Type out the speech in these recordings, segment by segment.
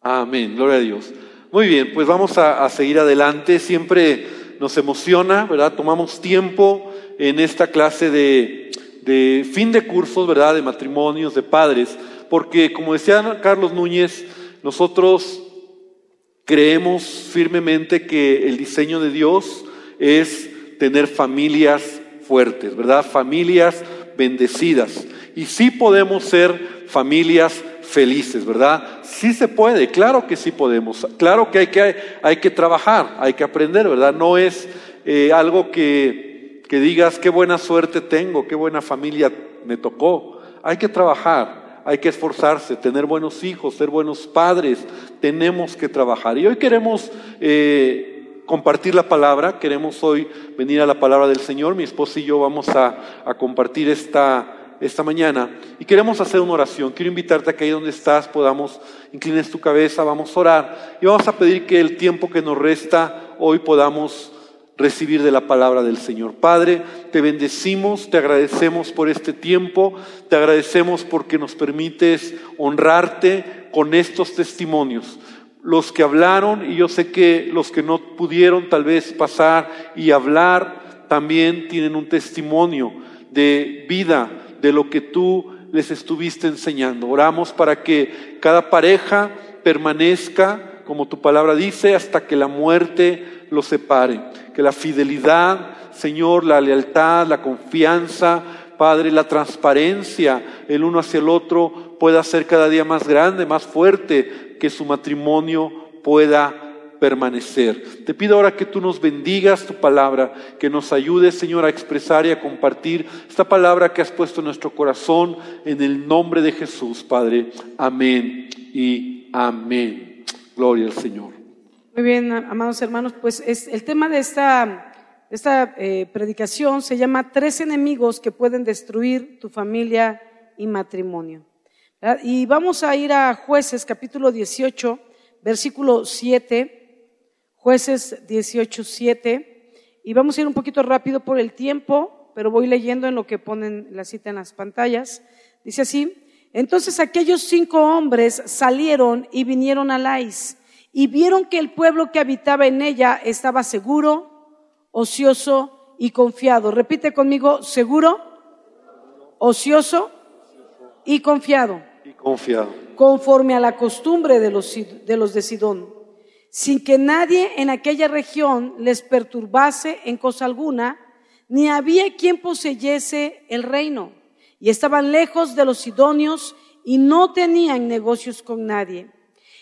Amén, gloria a Dios. Muy bien, pues vamos a, seguir adelante. Siempre nos emociona, ¿verdad? Tomamos tiempo en esta clase de, de fin de cursos, ¿verdad? De matrimonios, de padres, porque como decía Carlos Núñez, nosotros creemos firmemente que el diseño de Dios es tener familias fuertes, ¿verdad? Familias bendecidas. Y sí podemos ser familias felices, ¿verdad? Sí se puede, claro que sí podemos, claro que hay que, hay que trabajar, hay que aprender, ¿verdad? No es eh, algo que, que digas, qué buena suerte tengo, qué buena familia me tocó. Hay que trabajar, hay que esforzarse, tener buenos hijos, ser buenos padres, tenemos que trabajar. Y hoy queremos eh, compartir la palabra, queremos hoy venir a la palabra del Señor, mi esposa y yo vamos a, a compartir esta esta mañana y queremos hacer una oración. Quiero invitarte a que ahí donde estás podamos inclines tu cabeza, vamos a orar y vamos a pedir que el tiempo que nos resta hoy podamos recibir de la palabra del Señor. Padre, te bendecimos, te agradecemos por este tiempo, te agradecemos porque nos permites honrarte con estos testimonios. Los que hablaron y yo sé que los que no pudieron tal vez pasar y hablar también tienen un testimonio de vida, de lo que tú les estuviste enseñando. Oramos para que cada pareja permanezca, como tu palabra dice, hasta que la muerte los separe. Que la fidelidad, Señor, la lealtad, la confianza, Padre, la transparencia el uno hacia el otro pueda ser cada día más grande, más fuerte, que su matrimonio pueda permanecer. Te pido ahora que tú nos bendigas tu palabra, que nos ayudes, Señor, a expresar y a compartir esta palabra que has puesto en nuestro corazón, en el nombre de Jesús, Padre. Amén y amén. Gloria al Señor. Muy bien, amados hermanos, pues es, el tema de esta, esta eh, predicación se llama Tres enemigos que pueden destruir tu familia y matrimonio. Y vamos a ir a jueces capítulo 18, versículo 7 Jueces 18.7. Y vamos a ir un poquito rápido por el tiempo, pero voy leyendo en lo que ponen la cita en las pantallas. Dice así, entonces aquellos cinco hombres salieron y vinieron a Lais y vieron que el pueblo que habitaba en ella estaba seguro, ocioso y confiado. Repite conmigo, seguro, ocioso y confiado. Y confiado. Conforme a la costumbre de los de, los de Sidón sin que nadie en aquella región les perturbase en cosa alguna, ni había quien poseyese el reino, y estaban lejos de los sidonios y no tenían negocios con nadie.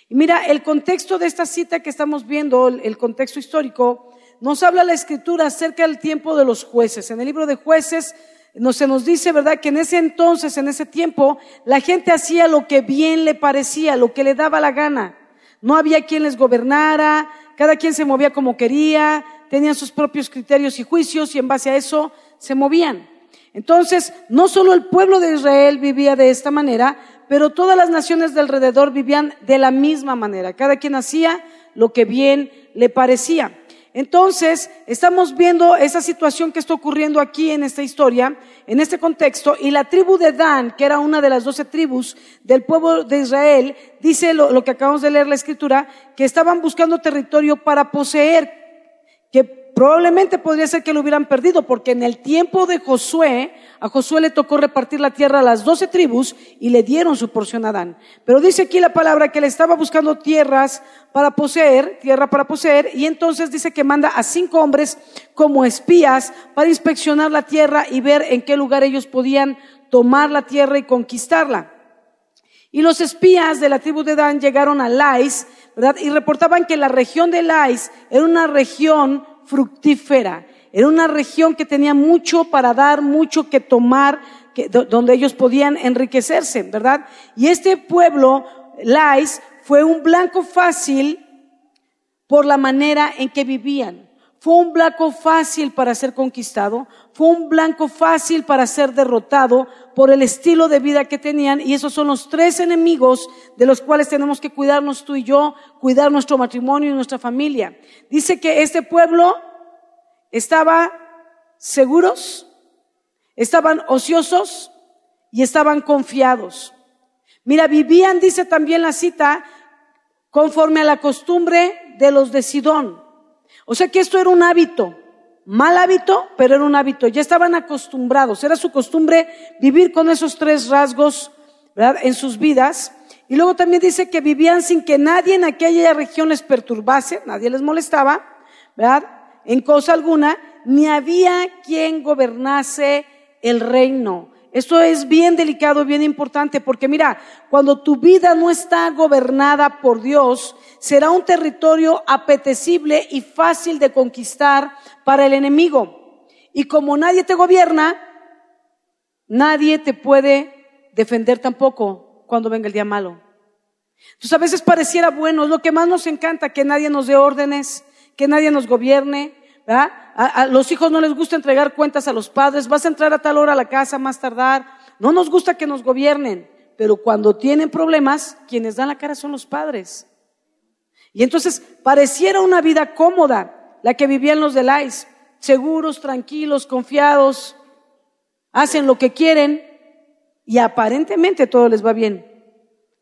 Y mira, el contexto de esta cita que estamos viendo, el contexto histórico, nos habla la escritura acerca del tiempo de los jueces. En el libro de jueces no, se nos dice, ¿verdad?, que en ese entonces, en ese tiempo, la gente hacía lo que bien le parecía, lo que le daba la gana. No había quien les gobernara, cada quien se movía como quería, tenían sus propios criterios y juicios y en base a eso se movían. Entonces, no solo el pueblo de Israel vivía de esta manera, pero todas las naciones de alrededor vivían de la misma manera. Cada quien hacía lo que bien le parecía. Entonces, estamos viendo esa situación que está ocurriendo aquí en esta historia, en este contexto, y la tribu de Dan, que era una de las doce tribus del pueblo de Israel, dice lo, que acabamos de leer la escritura, que estaban buscando territorio para poseer, Probablemente podría ser que lo hubieran perdido, porque en el tiempo de Josué, a Josué le tocó repartir la tierra a las doce tribus y le dieron su porción a Adán. Pero dice aquí la palabra que le estaba buscando tierras para poseer, tierra para poseer, y entonces dice que manda a cinco hombres como espías para inspeccionar la tierra y ver en qué lugar ellos podían tomar la tierra y conquistarla. Y los espías de la tribu de Dan llegaron a Lais, ¿verdad? Y reportaban que la región de Lais era una región fructífera. Era una región que tenía mucho para dar, mucho que tomar, que, donde ellos podían enriquecerse, ¿verdad? Y este pueblo, Lais, fue un blanco fácil por la manera en que vivían. Fue un blanco fácil para ser conquistado, fue un blanco fácil para ser derrotado por el estilo de vida que tenían y esos son los tres enemigos de los cuales tenemos que cuidarnos tú y yo, cuidar nuestro matrimonio y nuestra familia. Dice que este pueblo estaba seguros, estaban ociosos y estaban confiados. Mira, vivían, dice también la cita, conforme a la costumbre de los de Sidón. O sea que esto era un hábito, mal hábito, pero era un hábito. Ya estaban acostumbrados, era su costumbre vivir con esos tres rasgos ¿verdad? en sus vidas. Y luego también dice que vivían sin que nadie en aquella región les perturbase, nadie les molestaba, ¿verdad? En cosa alguna, ni había quien gobernase el reino. Esto es bien delicado, bien importante, porque mira, cuando tu vida no está gobernada por Dios, será un territorio apetecible y fácil de conquistar para el enemigo. Y como nadie te gobierna, nadie te puede defender tampoco cuando venga el día malo. Entonces a veces pareciera bueno, es lo que más nos encanta, que nadie nos dé órdenes, que nadie nos gobierne, a, los hijos no les gusta entregar cuentas a los padres, vas a entrar a tal hora a la casa, más tardar. No nos gusta que nos gobiernen, pero cuando tienen problemas, quienes dan la cara son los padres. Y entonces pareciera una vida cómoda la que vivían los de Lais, seguros, tranquilos, confiados, hacen lo que quieren y aparentemente todo les va bien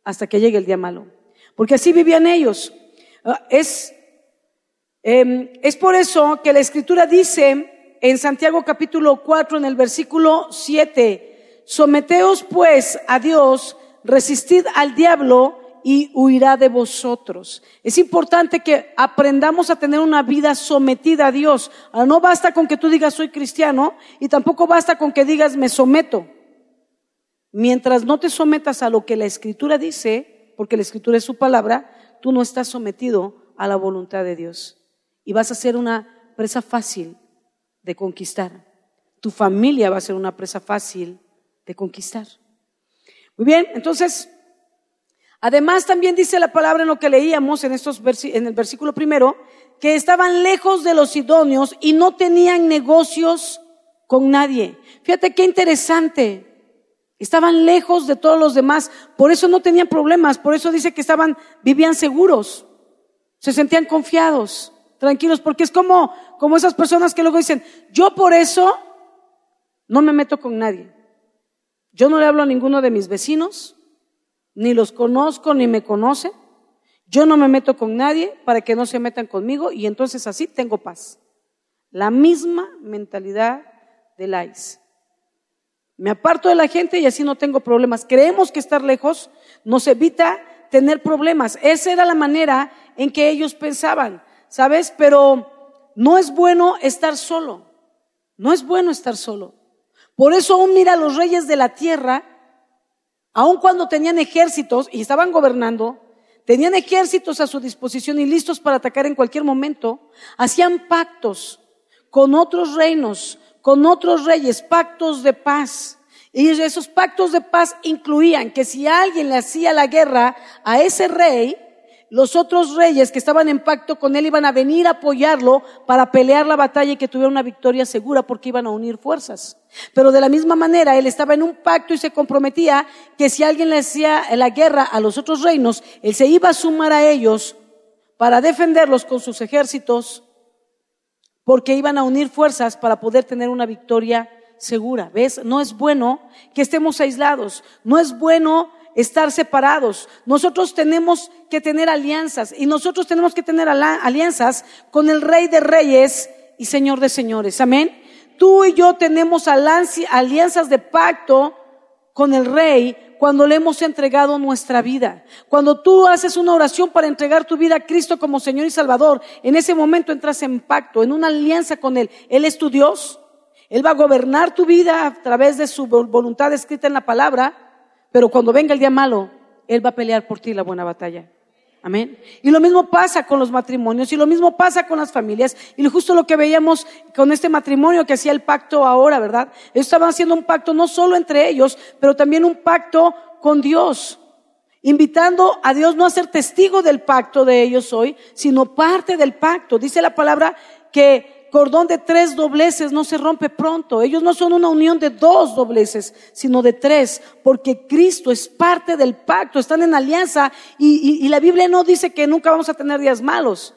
hasta que llegue el día malo. Porque así vivían ellos. Ah, es Em, es por eso que la escritura dice en Santiago capítulo 4, en el versículo 7, someteos pues a Dios, resistid al diablo y huirá de vosotros. Es importante que aprendamos a tener una vida sometida a Dios. No basta con que tú digas soy cristiano y tampoco basta con que digas me someto. Mientras no te sometas a lo que la escritura dice, porque la escritura es su palabra, tú no estás sometido a la voluntad de Dios y vas a ser una presa fácil de conquistar. Tu familia va a ser una presa fácil de conquistar. Muy bien, entonces, además también dice la palabra en lo que leíamos en, estos en el versículo primero, que estaban lejos de los idóneos y no tenían negocios con nadie. Fíjate qué interesante. Estaban lejos de todos los demás, por eso no tenían problemas, por eso dice que estaban, vivían seguros, se sentían confiados tranquilos, porque es como, como esas personas que luego dicen, yo por eso no me meto con nadie. Yo no le hablo a ninguno de mis vecinos, ni los conozco, ni me conocen. Yo no me meto con nadie para que no se metan conmigo y entonces así tengo paz. La misma mentalidad del ICE. Me aparto de la gente y así no tengo problemas. Creemos que estar lejos nos evita tener problemas. Esa era la manera en que ellos pensaban. ¿Sabes? Pero no es bueno estar solo. No es bueno estar solo. Por eso aún mira a los reyes de la tierra, aun cuando tenían ejércitos y estaban gobernando, tenían ejércitos a su disposición y listos para atacar en cualquier momento, hacían pactos con otros reinos, con otros reyes, pactos de paz. Y esos pactos de paz incluían que si alguien le hacía la guerra a ese rey, los otros reyes que estaban en pacto con él iban a venir a apoyarlo para pelear la batalla y que tuviera una victoria segura porque iban a unir fuerzas. Pero de la misma manera, él estaba en un pacto y se comprometía que si alguien le hacía la guerra a los otros reinos, él se iba a sumar a ellos para defenderlos con sus ejércitos porque iban a unir fuerzas para poder tener una victoria segura. ¿Ves? No es bueno que estemos aislados. No es bueno estar separados. Nosotros tenemos que tener alianzas y nosotros tenemos que tener alianzas con el Rey de Reyes y Señor de Señores. Amén. Tú y yo tenemos alianzas de pacto con el Rey cuando le hemos entregado nuestra vida. Cuando tú haces una oración para entregar tu vida a Cristo como Señor y Salvador, en ese momento entras en pacto, en una alianza con Él. Él es tu Dios. Él va a gobernar tu vida a través de su voluntad escrita en la palabra. Pero cuando venga el día malo, Él va a pelear por ti la buena batalla. Amén. Y lo mismo pasa con los matrimonios y lo mismo pasa con las familias. Y justo lo que veíamos con este matrimonio que hacía el pacto ahora, ¿verdad? Ellos estaban haciendo un pacto no solo entre ellos, pero también un pacto con Dios. Invitando a Dios no a ser testigo del pacto de ellos hoy, sino parte del pacto. Dice la palabra que cordón de tres dobleces no se rompe pronto. Ellos no son una unión de dos dobleces, sino de tres, porque Cristo es parte del pacto, están en alianza y, la Biblia no dice que nunca vamos a tener días malos,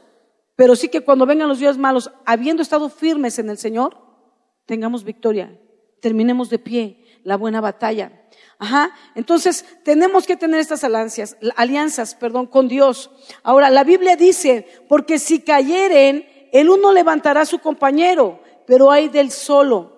pero sí que cuando vengan los días malos, habiendo estado firmes en el Señor, tengamos victoria, terminemos de pie, la buena batalla. Ajá. Entonces, tenemos que tener estas alianzas, alianzas, perdón, con Dios. Ahora, la Biblia dice, porque si cayeren, el uno levantará a su compañero, pero hay del solo,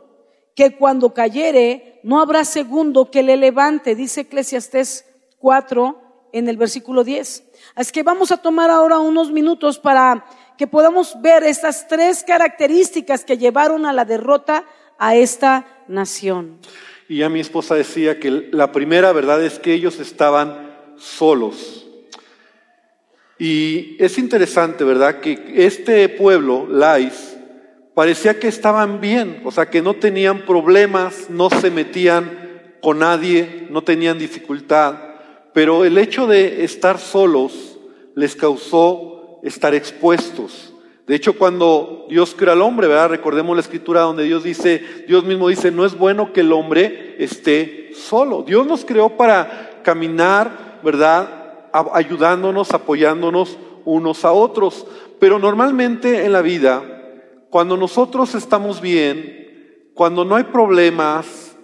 que cuando cayere, no habrá segundo que le levante, dice Eclesiastés 4 en el versículo 10. Así que vamos a tomar ahora unos minutos para que podamos ver estas tres características que llevaron a la derrota a esta nación. Y ya mi esposa decía que la primera verdad es que ellos estaban solos. Y es interesante, ¿verdad? Que este pueblo, Lais, parecía que estaban bien, o sea, que no tenían problemas, no se metían con nadie, no tenían dificultad, pero el hecho de estar solos les causó estar expuestos. De hecho, cuando Dios crea al hombre, ¿verdad? Recordemos la escritura donde Dios dice, Dios mismo dice, no es bueno que el hombre esté solo. Dios nos creó para caminar, ¿verdad? Ayudándonos, apoyándonos unos a otros. Pero normalmente en la vida, cuando nosotros estamos bien, cuando no hay problemas,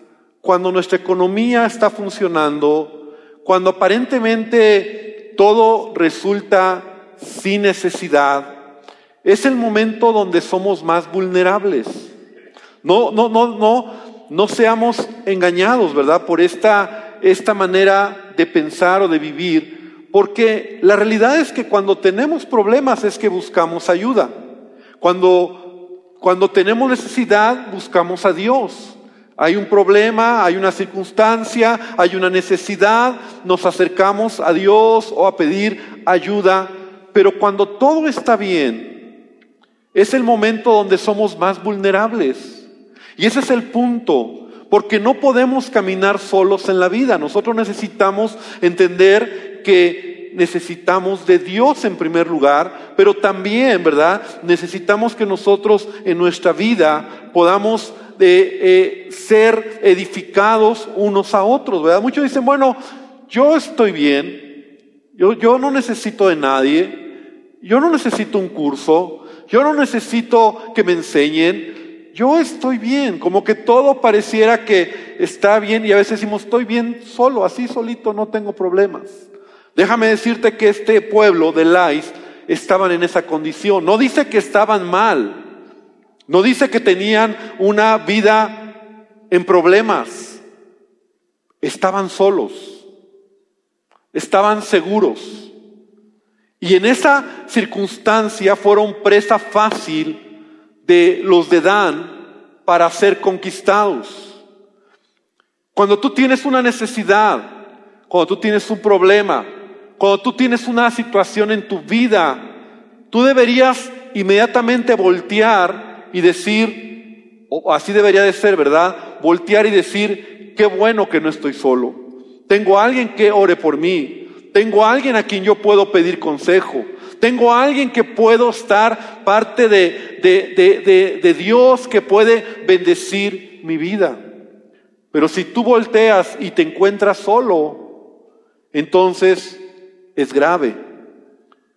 cuando nuestra economía está funcionando, cuando aparentemente todo resulta sin necesidad, es el momento donde somos más vulnerables. No, no, no, no, no seamos engañados, ¿verdad? Por esta, esta manera de pensar o de vivir, porque la realidad es que cuando tenemos problemas es que buscamos ayuda. Cuando, cuando tenemos necesidad, buscamos a Dios. Hay un problema, hay una circunstancia, hay una necesidad, nos acercamos a Dios o a pedir ayuda, pero cuando todo está bien, es el momento donde somos más vulnerables. Y ese es el punto, porque no podemos caminar solos en la vida. Nosotros necesitamos entender que necesitamos de Dios en primer lugar, pero también, ¿verdad? Necesitamos que nosotros en nuestra vida podamos eh, ser edificados unos a otros, ¿verdad? Muchos dicen, bueno, yo estoy bien, yo, yo no necesito de nadie, yo no necesito un curso, yo no necesito que me enseñen, yo estoy bien, como que todo pareciera que está bien y a veces decimos, estoy bien solo, así solito, no tengo problemas. Déjame decirte que este pueblo de Lais estaban en esa condición. No dice que estaban mal, no dice que tenían una vida en problemas, estaban solos, estaban seguros. Y en esa circunstancia fueron presa fácil de los de Dan para ser conquistados. Cuando tú tienes una necesidad, cuando tú tienes un problema, cuando tú tienes una situación en tu vida, tú deberías inmediatamente voltear y decir, o así debería de ser, ¿verdad? Voltear y decir, qué bueno que no estoy solo. Tengo a alguien que ore por mí. Tengo a alguien a quien yo puedo pedir consejo. Tengo a alguien que puedo estar parte de, de, de, Dios que puede bendecir mi vida. Pero si tú volteas y te encuentras solo, entonces es grave,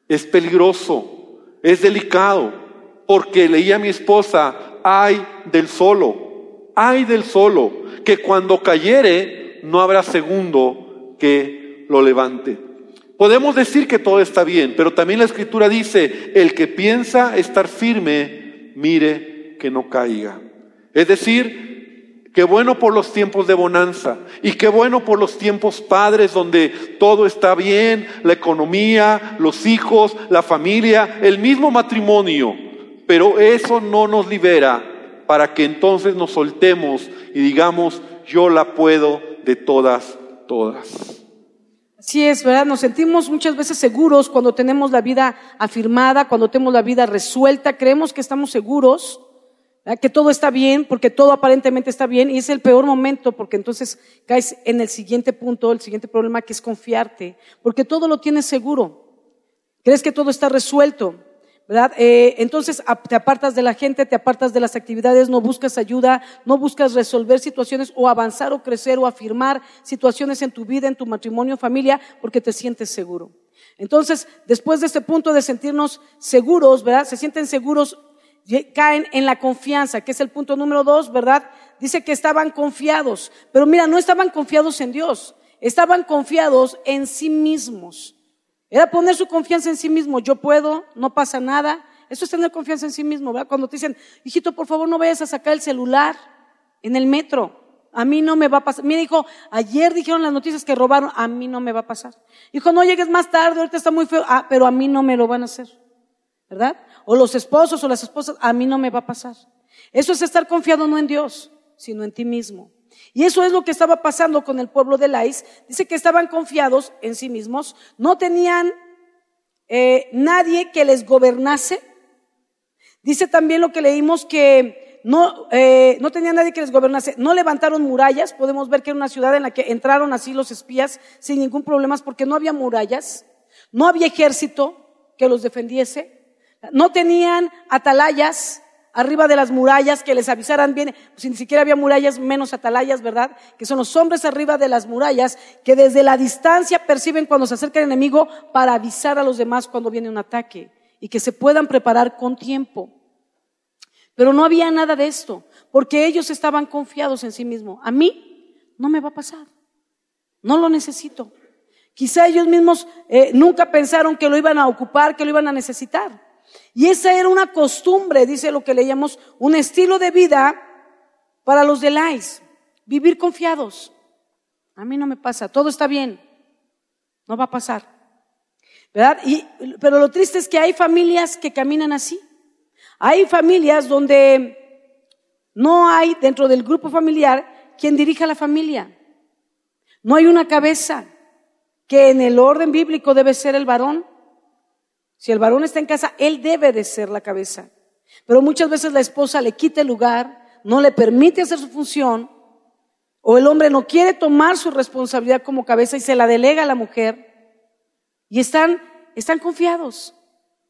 es peligroso, es delicado, porque leía a mi esposa, ay del solo, ay del solo, que cuando cayere no habrá segundo que lo levante. Podemos decir que todo está bien, pero también la escritura dice, el que piensa estar firme, mire que no caiga. Es decir, qué bueno por los tiempos de bonanza y qué bueno por los tiempos padres donde todo está bien, la economía, los hijos, la familia, el mismo matrimonio. Pero eso no nos libera para que entonces nos soltemos y digamos, yo la puedo de todas, todas. Sí es, ¿verdad? Nos sentimos muchas veces seguros cuando tenemos la vida afirmada, cuando tenemos la vida resuelta, creemos que estamos seguros, que todo está bien, porque todo aparentemente está bien, y es el peor momento, porque entonces caes en el siguiente punto, el siguiente problema, que es confiarte, porque todo lo tienes seguro. Crees que todo está resuelto. ¿verdad? Eh, entonces te apartas de la gente, te apartas de las actividades, no buscas ayuda, no buscas resolver situaciones o avanzar o crecer o afirmar situaciones en tu vida, en tu matrimonio, familia, porque te sientes seguro. Entonces, después de este punto de sentirnos seguros, ¿verdad? Se sienten seguros, caen en la confianza, que es el punto número dos, ¿verdad? Dice que estaban confiados, pero mira, no estaban confiados en Dios, estaban confiados en sí mismos. Era poner su confianza en sí mismo, yo puedo, no pasa nada. Eso es tener confianza en sí mismo, ¿verdad? Cuando te dicen, hijito, por favor no vayas a sacar el celular en el metro. A mí no me va a pasar. Mira, hijo, ayer dijeron las noticias que robaron, a mí no me va a pasar. Hijo, no llegues más tarde, ahorita está muy feo. Ah, pero a mí no me lo van a hacer. ¿Verdad? O los esposos o las esposas, a mí no me va a pasar. Eso es estar confiado no en Dios, sino en ti mismo. Y eso es lo que estaba pasando con el pueblo de Lais. Dice que estaban confiados en sí mismos, no tenían eh, nadie que les gobernase. Dice también lo que leímos que no, eh, no tenía nadie que les gobernase. No levantaron murallas. Podemos ver que era una ciudad en la que entraron así los espías sin ningún problema porque no había murallas. No había ejército que los defendiese. No tenían atalayas arriba de las murallas que les avisaran bien, pues si ni siquiera había murallas, menos atalayas, ¿verdad? Que son los hombres arriba de las murallas que desde la distancia perciben cuando se acerca el enemigo para avisar a los demás cuando viene un ataque y que se puedan preparar con tiempo. Pero no había nada de esto, porque ellos estaban confiados en sí mismos. A mí no me va a pasar, no lo necesito. Quizá ellos mismos eh, nunca pensaron que lo iban a ocupar, que lo iban a necesitar. Y esa era una costumbre, dice lo que leíamos, un estilo de vida para los de Lais, vivir confiados. A mí no me pasa, todo está bien, no va a pasar. ¿Verdad? Y, pero lo triste es que hay familias que caminan así. Hay familias donde no hay dentro del grupo familiar quien dirija la familia. No hay una cabeza que en el orden bíblico debe ser el varón si el varón está en casa, él debe de ser la cabeza. Pero muchas veces la esposa le quita el lugar, no le permite hacer su función, o el hombre no quiere tomar su responsabilidad como cabeza y se la delega a la mujer. Y están, están confiados,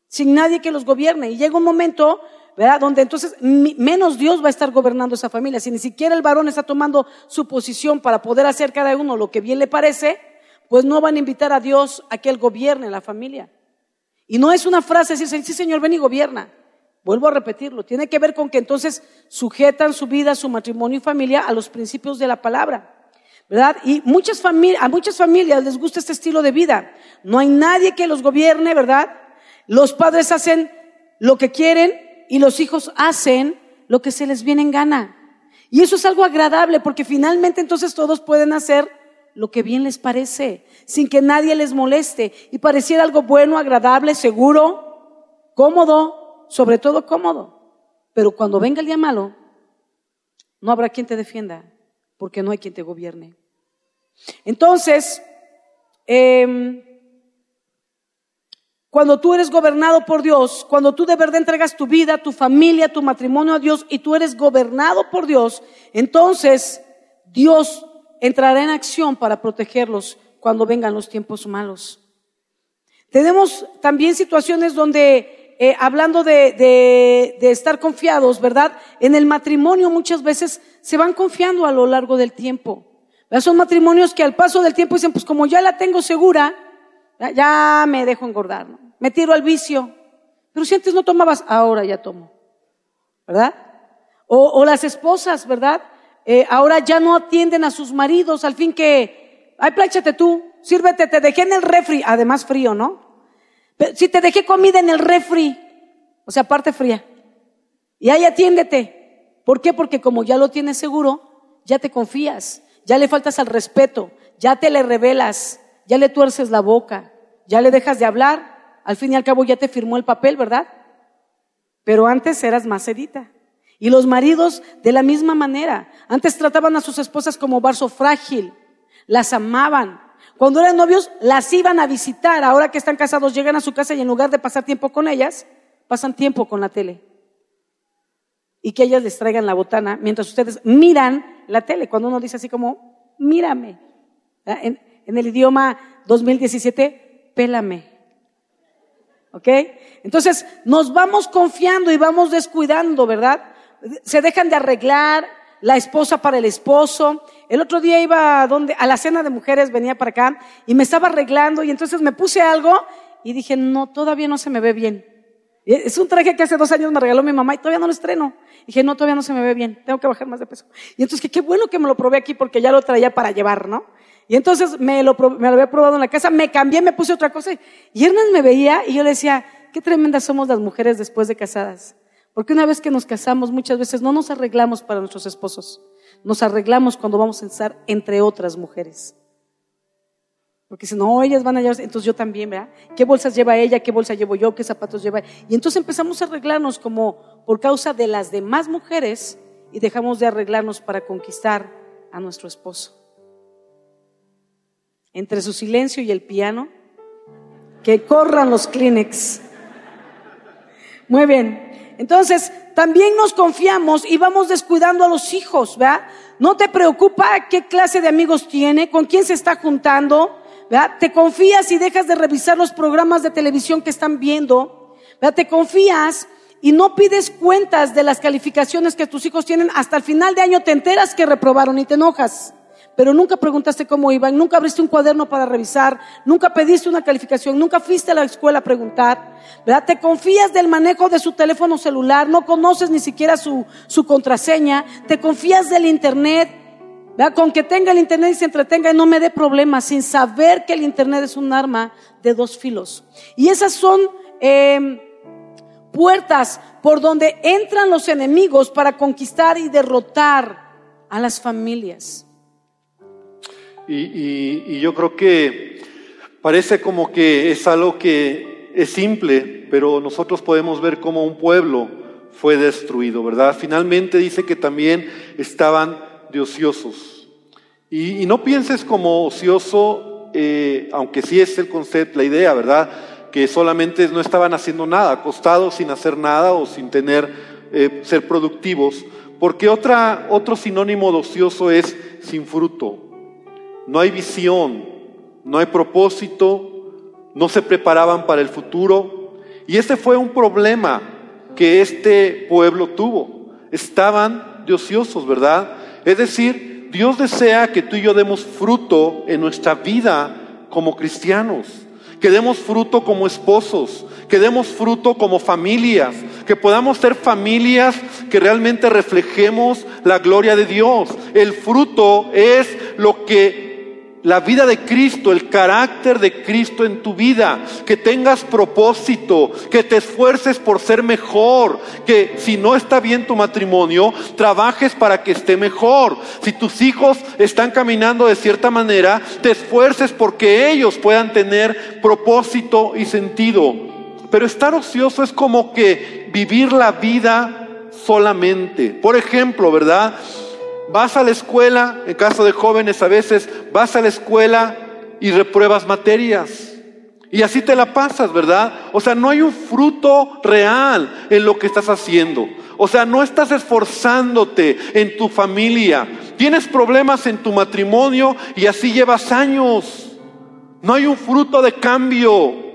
sin nadie que los gobierne. Y llega un momento, ¿verdad? Donde entonces menos Dios va a estar gobernando esa familia. Si ni siquiera el varón está tomando su posición para poder hacer cada uno lo que bien le parece, pues no van a invitar a Dios a que Él gobierne la familia. Y no es una frase decir, sí Señor, ven y gobierna. Vuelvo a repetirlo. Tiene que ver con que entonces sujetan su vida, su matrimonio y familia a los principios de la palabra. ¿Verdad? Y muchas familias, a muchas familias les gusta este estilo de vida. No hay nadie que los gobierne, ¿verdad? Los padres hacen lo que quieren y los hijos hacen lo que se les viene en gana. Y eso es algo agradable porque finalmente entonces todos pueden hacer lo que bien les parece, sin que nadie les moleste y pareciera algo bueno, agradable, seguro, cómodo, sobre todo cómodo. Pero cuando venga el día malo, no habrá quien te defienda, porque no hay quien te gobierne. Entonces, em, cuando tú eres gobernado por Dios, cuando tú de verdad entregas tu vida, tu familia, tu matrimonio a Dios y tú eres gobernado por Dios, entonces Dios entrará en acción para protegerlos cuando vengan los tiempos malos. Tenemos también situaciones donde, eh, hablando de, de, estar confiados, ¿verdad? En el matrimonio muchas veces se van confiando a lo largo del tiempo. Son matrimonios que al paso del tiempo dicen, pues como ya la tengo segura, ya me dejo engordar, me tiro al vicio. Pero si antes no tomabas, ahora ya tomo, ¿verdad? O, o las esposas, ¿verdad? Eh, ahora ya no atienden a sus maridos, al fin que, ay, pláchate tú, sírvete, te dejé en el refri, además frío, ¿no? si te dejé comida en el refri, o sea, parte fría, y ahí atiéndete. ¿Por qué? Porque como ya lo tienes seguro, ya te confías, ya le faltas al respeto, ya te le revelas, ya le tuerces la boca, ya le dejas de hablar, al fin y al cabo ya te firmó el papel, ¿verdad? Pero antes eras más sedita. Y los maridos de la misma manera. Antes trataban a sus esposas como barzo frágil, las amaban. Cuando eran novios, las iban a visitar. Ahora que están casados, llegan a su casa y en lugar de pasar tiempo con ellas, pasan tiempo con la tele. Y que ellas les traigan la botana mientras ustedes miran la tele. Cuando uno dice así como, mírame. En, en el idioma 2017, pélame. ¿Ok? Entonces, nos vamos confiando y vamos descuidando, ¿verdad? Se dejan de arreglar, la esposa para el esposo. El otro día iba a, donde, a la cena de mujeres, venía para acá y me estaba arreglando y entonces me puse algo y dije, no, todavía no se me ve bien. Es un traje que hace dos años me regaló mi mamá y todavía no lo estreno. dije, no, todavía no se me ve bien, tengo que bajar más de peso. Y entonces, que qué bueno que me lo probé aquí porque ya lo traía para llevar, ¿no? Y entonces me lo, me lo había probado en la casa, me cambié, me puse otra cosa. Y Hernán me veía y yo le decía, qué tremendas somos las mujeres después de casadas. Porque una vez que nos casamos, muchas veces no nos arreglamos para nuestros esposos. Nos arreglamos cuando vamos a estar entre otras mujeres. Porque si no, ellas van a llevar, entonces yo también, ¿verdad? ¿Qué bolsas lleva ella? ¿Qué bolsa llevo yo? ¿Qué zapatos lleva? Y entonces empezamos a arreglarnos como por causa de las demás mujeres y dejamos de arreglarnos para conquistar a nuestro esposo. Entre su silencio y el piano, que corran los Kleenex. Muy bien. Entonces, también nos confiamos y vamos descuidando a los hijos, ¿verdad? No te preocupa qué clase de amigos tiene, con quién se está juntando, te confías y dejas de revisar los programas de televisión que están viendo. Te confías y no pides cuentas de las calificaciones que tus hijos tienen. Hasta el final de año te enteras que reprobaron y te enojas. Pero nunca preguntaste cómo iban, nunca abriste un cuaderno para revisar, nunca pediste una calificación, nunca fuiste a la escuela a preguntar. ¿verdad? Te confías del manejo de su teléfono celular, no conoces ni siquiera su, su contraseña, te confías del internet, con que tenga el Internet y se entretenga y no me dé problemas, sin saber que el Internet es un arma de dos filos. Y esas son em, puertas por donde entran los enemigos para conquistar y derrotar a las familias. Y yo creo que parece como que es algo que es simple, pero nosotros podemos ver cómo un pueblo fue destruido, ¿verdad? Finalmente dice que también estaban de ociosos. Y, no pienses como ocioso, eh, aunque sí es el concepto, la idea, ¿verdad? Que solamente no estaban haciendo nada, acostados sin hacer nada o sin tener, eh, ser productivos. Porque otra, otro sinónimo de ocioso es sin fruto. No hay visión, no hay propósito, no se preparaban para el futuro. Y ese fue un problema que este pueblo tuvo. Estaban de ociosos, ¿verdad? Es decir, Dios desea que tú y yo demos fruto en nuestra vida como cristianos, que demos fruto como esposos, que demos fruto como familias, que podamos ser familias que realmente reflejemos la gloria de Dios. El fruto es lo que la vida de Cristo, el carácter de Cristo en tu vida, que tengas propósito, que te esfuerces por ser mejor, que si no está bien tu matrimonio, trabajes para que esté mejor. Si tus hijos están caminando de cierta manera, te esfuerces porque ellos puedan tener propósito y sentido. Pero estar ocioso es como que vivir la vida solamente. Por ejemplo, ¿verdad? Vas a la escuela, en caso de jóvenes a veces, vas a la escuela y repruebas materias. Y así te la pasas, ¿verdad? O sea, no hay un fruto real en lo que estás haciendo. O sea, no estás esforzándote en tu familia. Tienes problemas en tu matrimonio y así llevas años. No hay un fruto de cambio.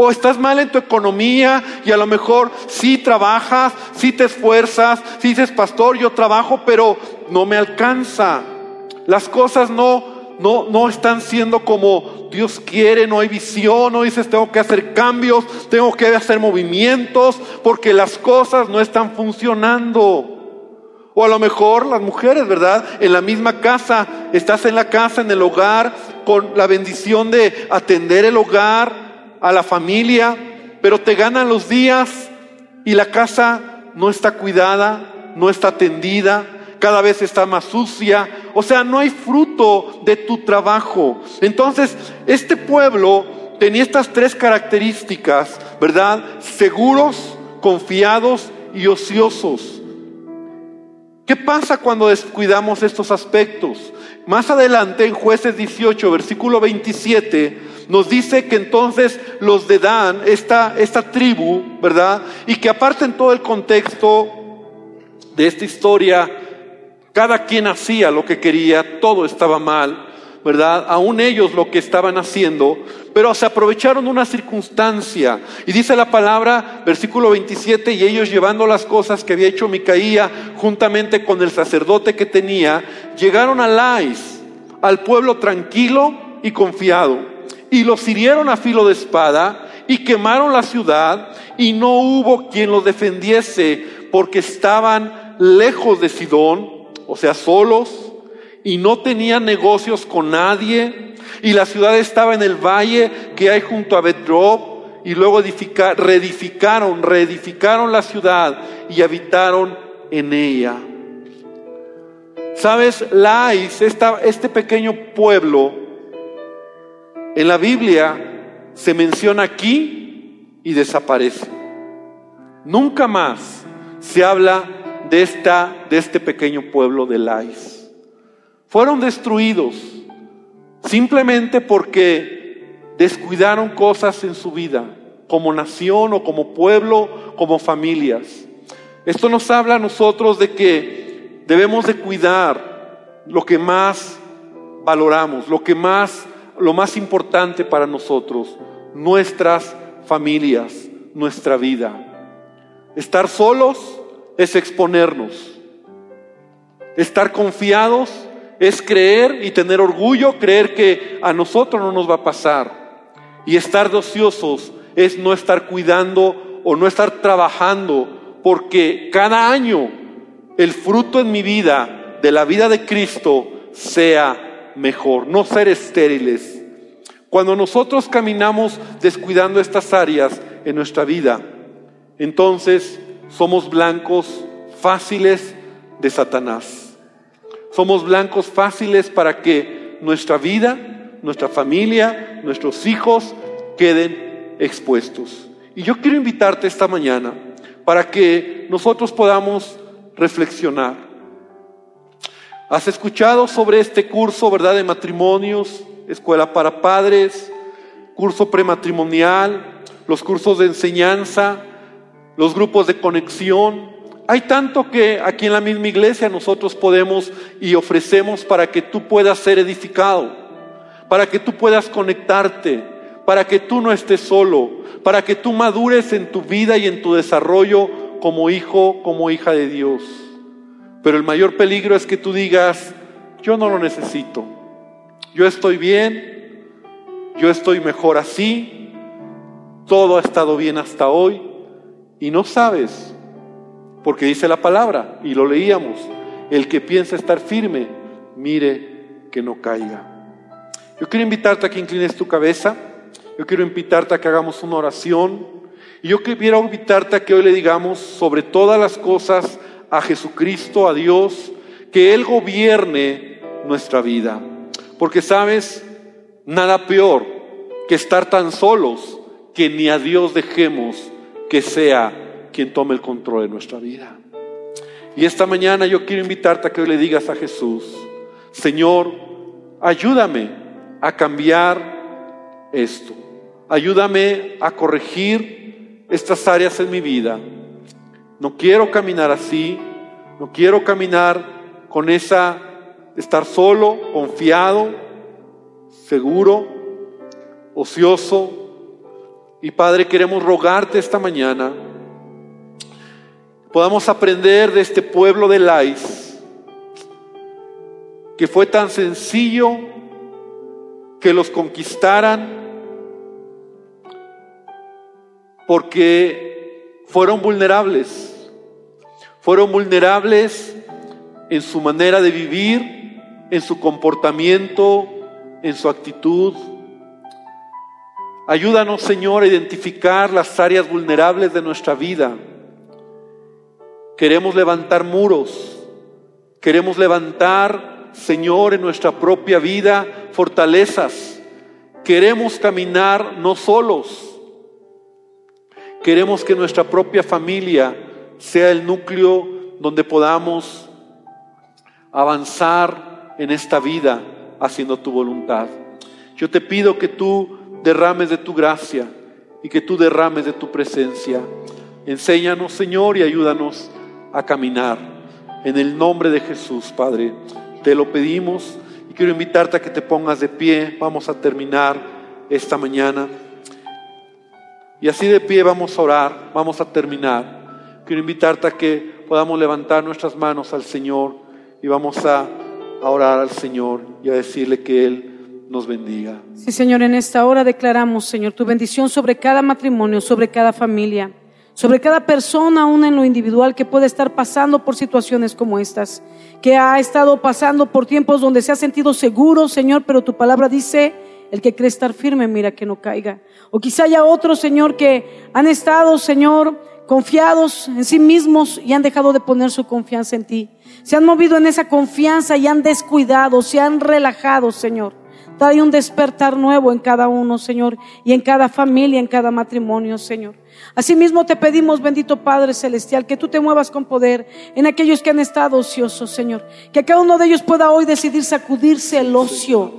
O estás mal en tu economía y a lo mejor sí trabajas, sí te esfuerzas, sí dices, pastor, yo trabajo, pero no me alcanza. Las cosas no, no, no están siendo como Dios quiere, no hay visión, no dices, tengo que hacer cambios, tengo que hacer movimientos, porque las cosas no están funcionando. O a lo mejor las mujeres, ¿verdad? En la misma casa, estás en la casa, en el hogar, con la bendición de atender el hogar, a la familia, pero te ganan los días y la casa no está cuidada, no está atendida, cada vez está más sucia, o sea, no hay fruto de tu trabajo. Entonces, este pueblo tenía estas tres características, ¿verdad? Seguros, confiados y ociosos. ¿Qué pasa cuando descuidamos estos aspectos? Más adelante en jueces 18, versículo 27, nos dice que entonces los de Dan, esta, esta tribu, ¿verdad? Y que aparte en todo el contexto de esta historia, cada quien hacía lo que quería, todo estaba mal, ¿verdad? Aún ellos lo que estaban haciendo, pero se aprovecharon de una circunstancia. Y dice la palabra, versículo 27, y ellos llevando las cosas que había hecho Micaía juntamente con el sacerdote que tenía, llegaron a Lais, al pueblo tranquilo y confiado y los hirieron a filo de espada y quemaron la ciudad y no hubo quien los defendiese porque estaban lejos de Sidón, o sea, solos, y no tenían negocios con nadie, y la ciudad estaba en el valle que hay junto a Betrob, y luego reedificaron, reedificaron la ciudad y habitaron en ella. ¿Sabes? Lais, este pequeño pueblo, en la Biblia se menciona aquí y desaparece. Nunca más se habla de, esta, de este pequeño pueblo de Lais. Fueron destruidos simplemente porque descuidaron cosas en su vida, como nación o como pueblo, como familias. Esto nos habla a nosotros de que debemos de cuidar lo que más valoramos, lo que más, lo más importante para nosotros, nuestras familias, nuestra vida. Estar solos es exponernos. Estar confiados es creer y tener orgullo, creer que a nosotros no nos va a pasar. Y estar ociosos es no estar cuidando o no estar trabajando porque cada año el fruto en mi vida, de la vida de Cristo, sea mejor, no ser estériles. Cuando nosotros caminamos descuidando estas áreas en nuestra vida, entonces somos blancos fáciles de Satanás. Somos blancos fáciles para que nuestra vida, nuestra familia, nuestros hijos queden expuestos. Y yo quiero invitarte esta mañana para que nosotros podamos reflexionar. ¿Has escuchado sobre este curso, verdad, de matrimonios, escuela para padres, curso prematrimonial, los cursos de enseñanza, los grupos de conexión? Hay tanto que aquí en la misma iglesia nosotros podemos y ofrecemos para que tú puedas ser edificado, para que tú puedas conectarte, para que tú no estés solo, para que tú madures en tu vida y en tu desarrollo como hijo, como hija de Dios. Pero el mayor peligro es que tú digas, yo no lo necesito, yo estoy bien, yo estoy mejor así, todo ha estado bien hasta hoy y no sabes, porque dice la palabra y lo leíamos, el que piensa estar firme, mire que no caiga. Yo quiero invitarte a que inclines tu cabeza. Yo quiero invitarte a que hagamos una oración. Y yo quiero invitarte a que hoy le digamos sobre todas las cosas a Jesucristo, a Dios, que Él gobierne nuestra vida. Porque sabes, nada peor que estar tan solos que ni a Dios dejemos que sea quien tome el control de nuestra vida. Y esta mañana yo quiero invitarte a que le digas a Jesús, Señor, ayúdame a cambiar esto. Ayúdame a corregir estas áreas en mi vida. No quiero caminar así, no quiero caminar con esa, estar solo, confiado, seguro, ocioso. Y Padre, queremos rogarte esta mañana, podamos aprender de este pueblo de Lais, que fue tan sencillo que los conquistaran porque fueron vulnerables, fueron vulnerables en su manera de vivir, en su comportamiento, en su actitud. Ayúdanos, Señor, a identificar las áreas vulnerables de nuestra vida. Queremos levantar muros, queremos levantar, Señor, en nuestra propia vida fortalezas. Queremos caminar no solos, Queremos que nuestra propia familia sea el núcleo donde podamos avanzar en esta vida haciendo tu voluntad. Yo te pido que tú derrames de tu gracia y que tú derrames de tu presencia. Enséñanos, Señor, y ayúdanos a caminar. En el nombre de Jesús, Padre, te lo pedimos y quiero invitarte a que te pongas de pie. Vamos a terminar esta mañana. Y así de pie vamos a orar, vamos a terminar. Quiero invitarte a que podamos levantar nuestras manos al Señor y vamos a, orar al Señor y a decirle que Él nos bendiga. Sí, Señor, en esta hora declaramos, Señor, tu bendición sobre cada matrimonio, sobre cada familia, sobre cada persona, aún en lo individual, que puede estar pasando por situaciones como estas, que ha estado pasando por tiempos donde se ha sentido seguro, Señor, pero tu palabra dice, el que cree estar firme, mira que no caiga. O quizá haya otros, Señor, que han estado, Señor, confiados en sí mismos y han dejado de poner su confianza en ti. Se han movido en esa confianza y han descuidado, se han relajado, Señor. Trae un despertar nuevo en cada uno, Señor, y en cada familia, en cada matrimonio, Señor. Asimismo te pedimos, bendito Padre Celestial, que tú te muevas con poder en aquellos que han estado ociosos, Señor. Que cada uno de ellos pueda hoy decidir sacudirse el ocio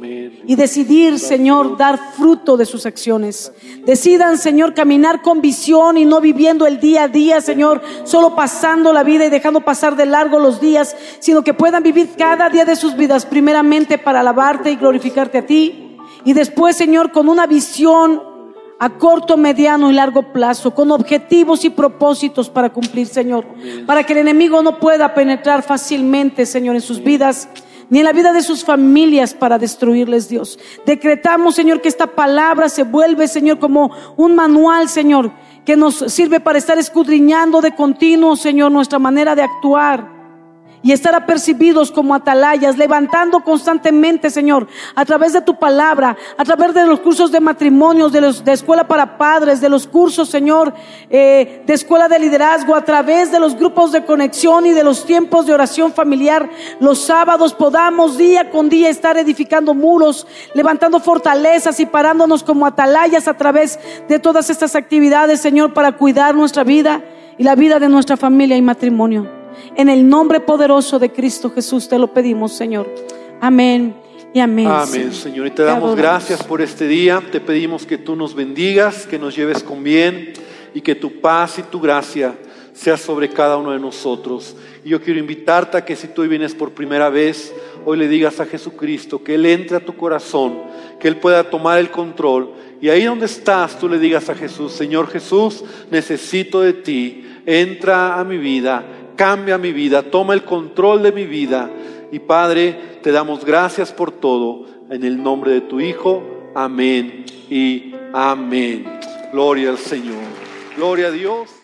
y decidir, Señor, dar fruto de sus acciones. Decidan, Señor, caminar con visión y no viviendo el día a día, Señor, solo pasando la vida y dejando pasar de largo los días, sino que puedan vivir cada día de sus vidas primeramente para alabarte y glorificarte a ti. Y después, Señor, con una visión a corto, mediano y largo plazo, con objetivos y propósitos para cumplir, Señor, para que el enemigo no pueda penetrar fácilmente, Señor, en sus vidas ni en la vida de sus familias para destruirles, Dios. Decretamos, Señor, que esta palabra se vuelve, Señor, como un manual, Señor, que nos sirve para estar escudriñando de continuo, Señor, nuestra manera de actuar y estar apercibidos como atalayas, levantando constantemente, Señor, a través de tu palabra, a través de los cursos de matrimonios, de, los, de escuela para padres, de los cursos, Señor, eh, de escuela de liderazgo, a través de los grupos de conexión y de los tiempos de oración familiar, los sábados podamos día con día estar edificando muros, levantando fortalezas y parándonos como atalayas a través de todas estas actividades, Señor, para cuidar nuestra vida y la vida de nuestra familia y matrimonio. En el nombre poderoso de Cristo Jesús te lo pedimos, Señor. Amén. Y amén. Amén, Señor. Y te damos gracias por este día. Te pedimos que tú nos bendigas, que nos lleves con bien y que tu paz y tu gracia sea sobre cada uno de nosotros. Y yo quiero invitarte a que si tú vienes por primera vez, hoy le digas a Jesucristo que Él entre a tu corazón, que Él pueda tomar el control. Y ahí donde estás, tú le digas a Jesús, Señor Jesús, necesito de ti, entra a mi vida cambia mi vida, toma el control de mi vida. Y Padre, te damos gracias por todo. En el nombre de tu Hijo, amén y amén. Gloria al Señor. Gloria a Dios.